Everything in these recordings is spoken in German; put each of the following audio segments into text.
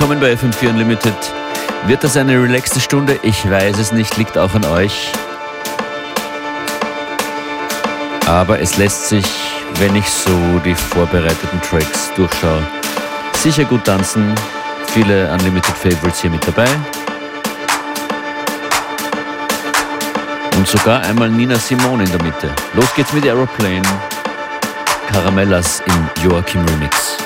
Willkommen bei FM4 Unlimited. Wird das eine relaxte Stunde? Ich weiß es nicht, liegt auch an euch. Aber es lässt sich, wenn ich so die vorbereiteten Tracks durchschaue, sicher gut tanzen. Viele Unlimited Favorites hier mit dabei. Und sogar einmal Nina Simone in der Mitte. Los geht's mit Aeroplane. Caramellas im Joachim Remix.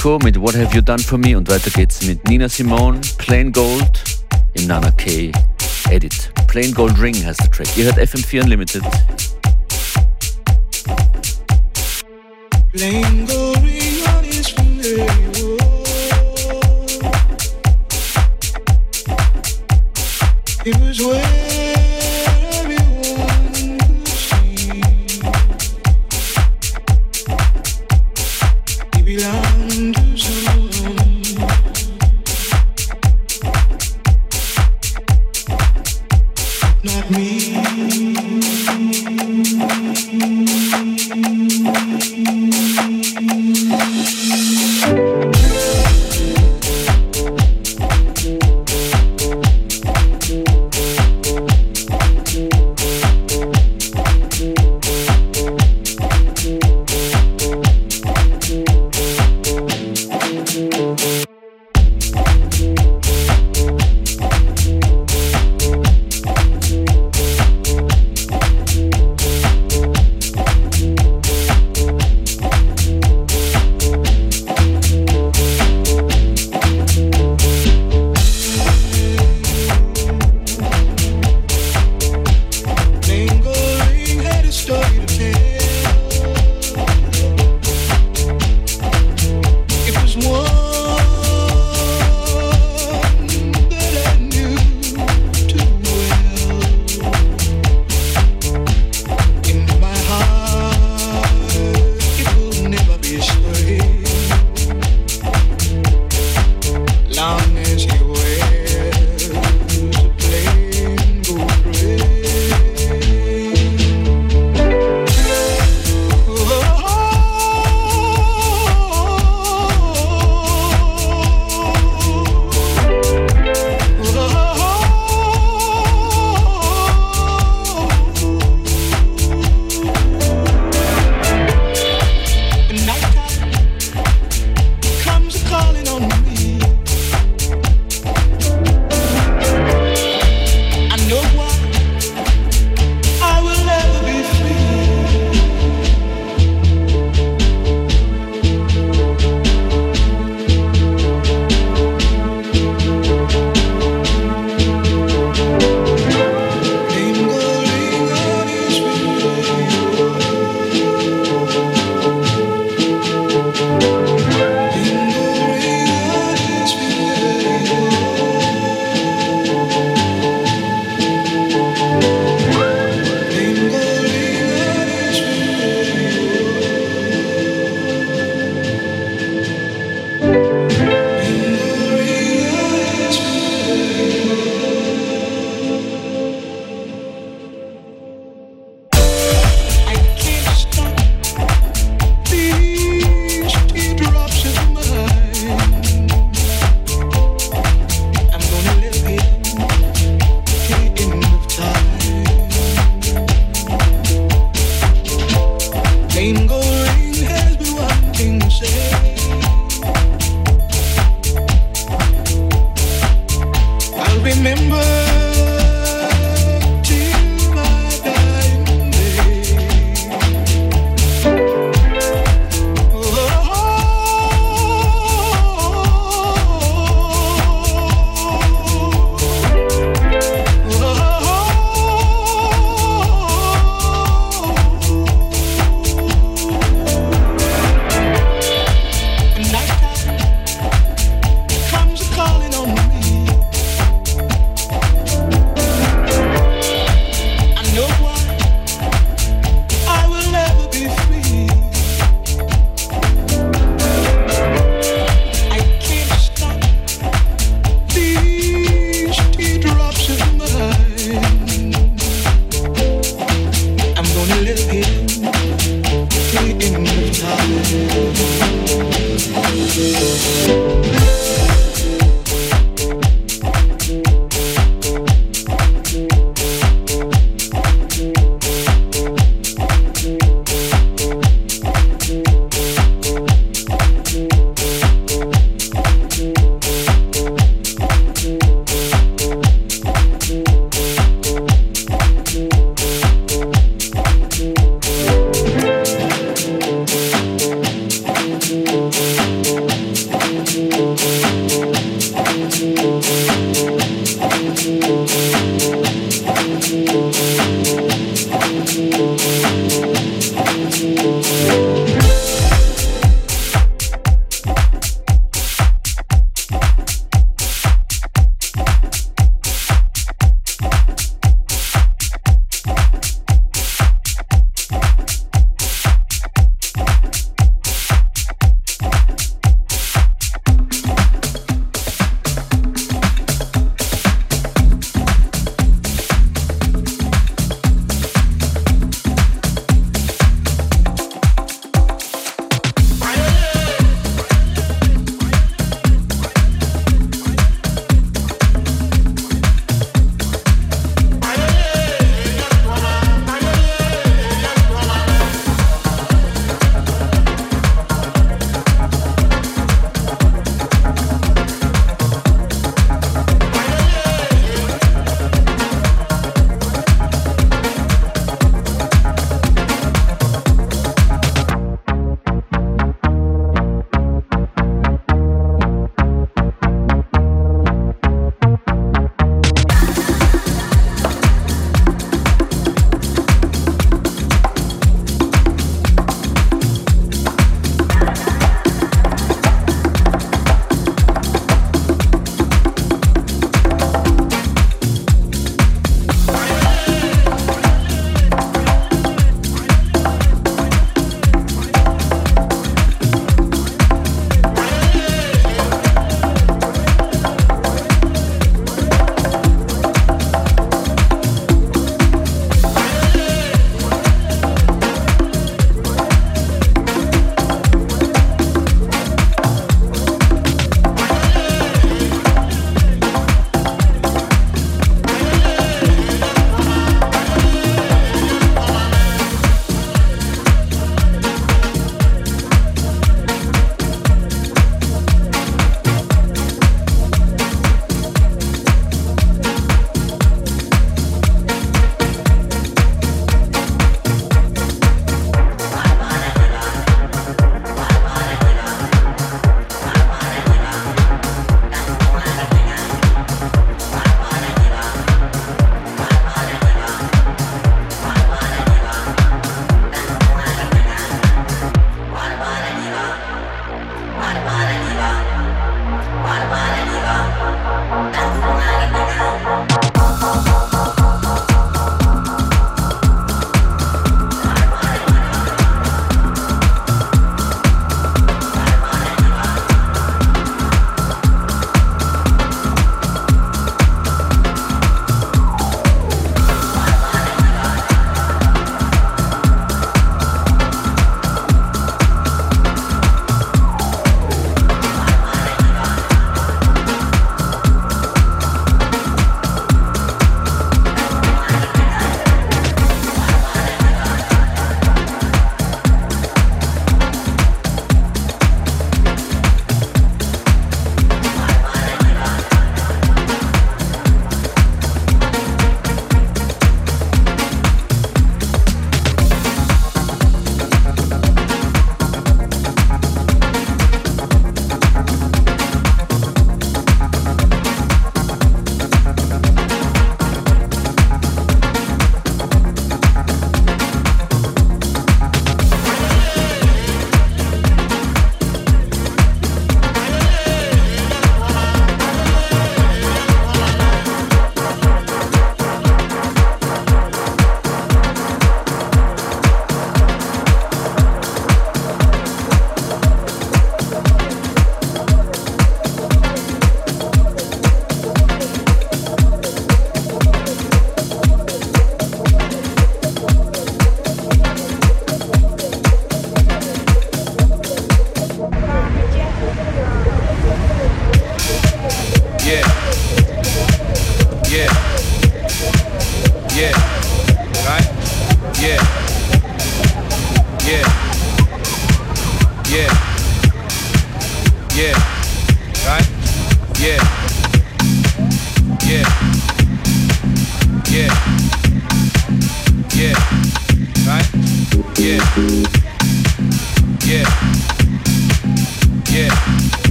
Mythico mit What Have You Done For Me und weiter geht's mit Nina Simone, Plain Gold im Nana K Edit. Plain Gold Ring heißt der Track. Ihr hört FM4 Unlimited. Plain Gold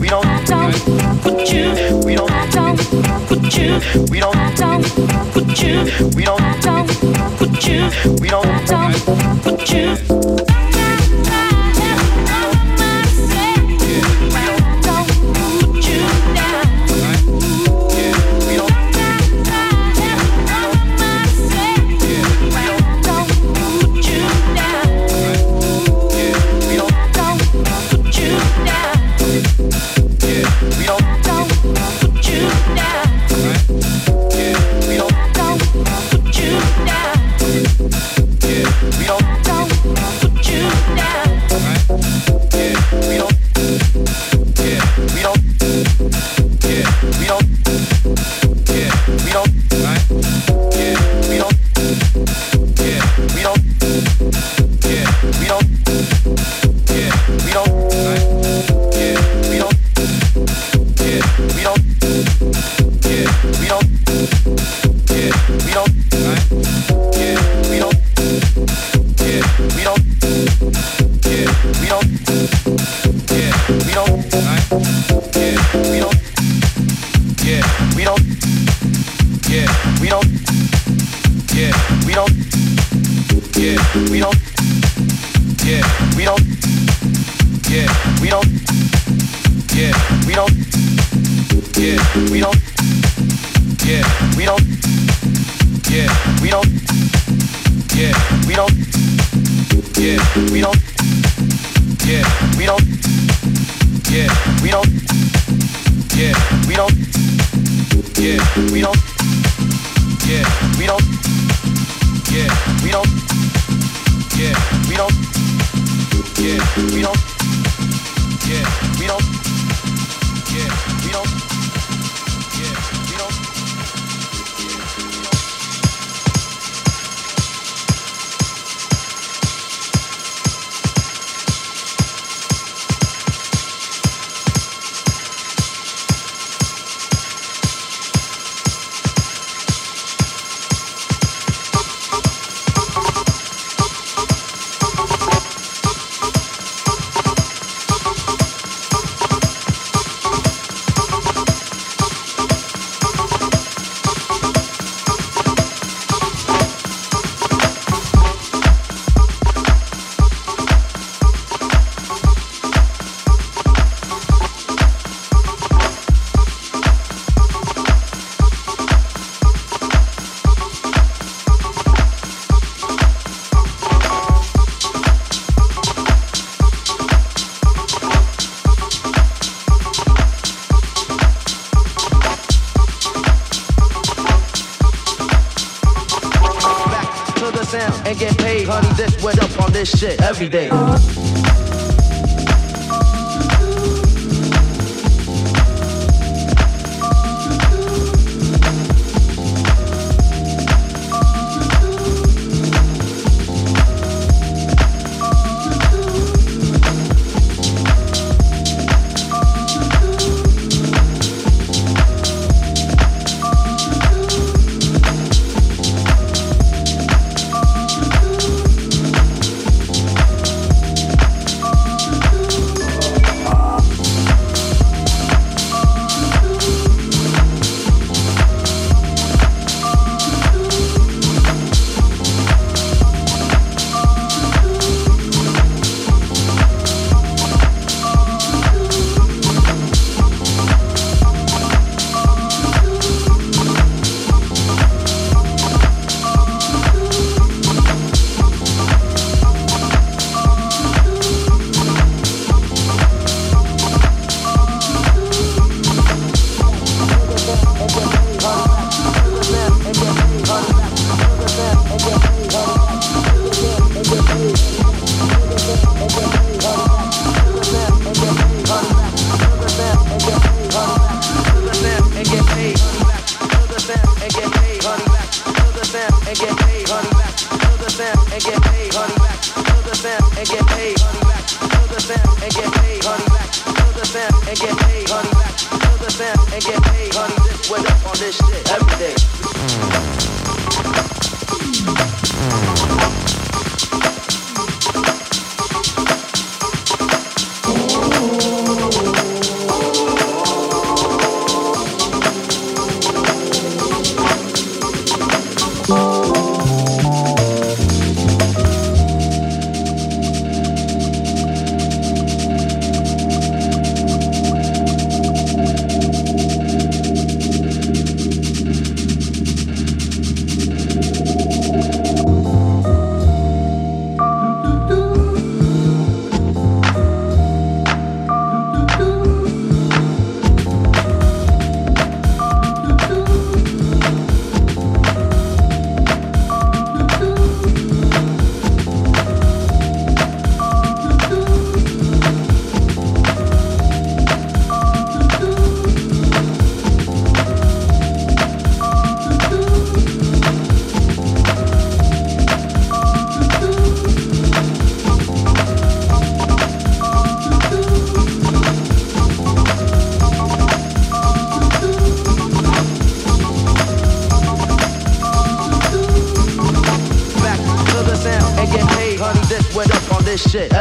We don't. put you. We don't put you. We don't. Put you. We don't. Put you. We don't. Put you. We don't put you. Yeah, we don't. Yeah, we don't. Yeah, we don't. Yeah, we don't. Yeah, we don't. Yeah, we don't. Yeah, we don't. Yeah, we don't. Yeah, we don't.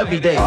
every day.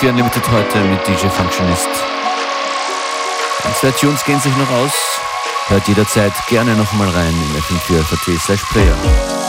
FM4 Unlimited heute mit DJ Functionist. Und zwei Tunes gehen sich noch aus. Hört jederzeit gerne noch mal rein im FM4 FAT slash Player.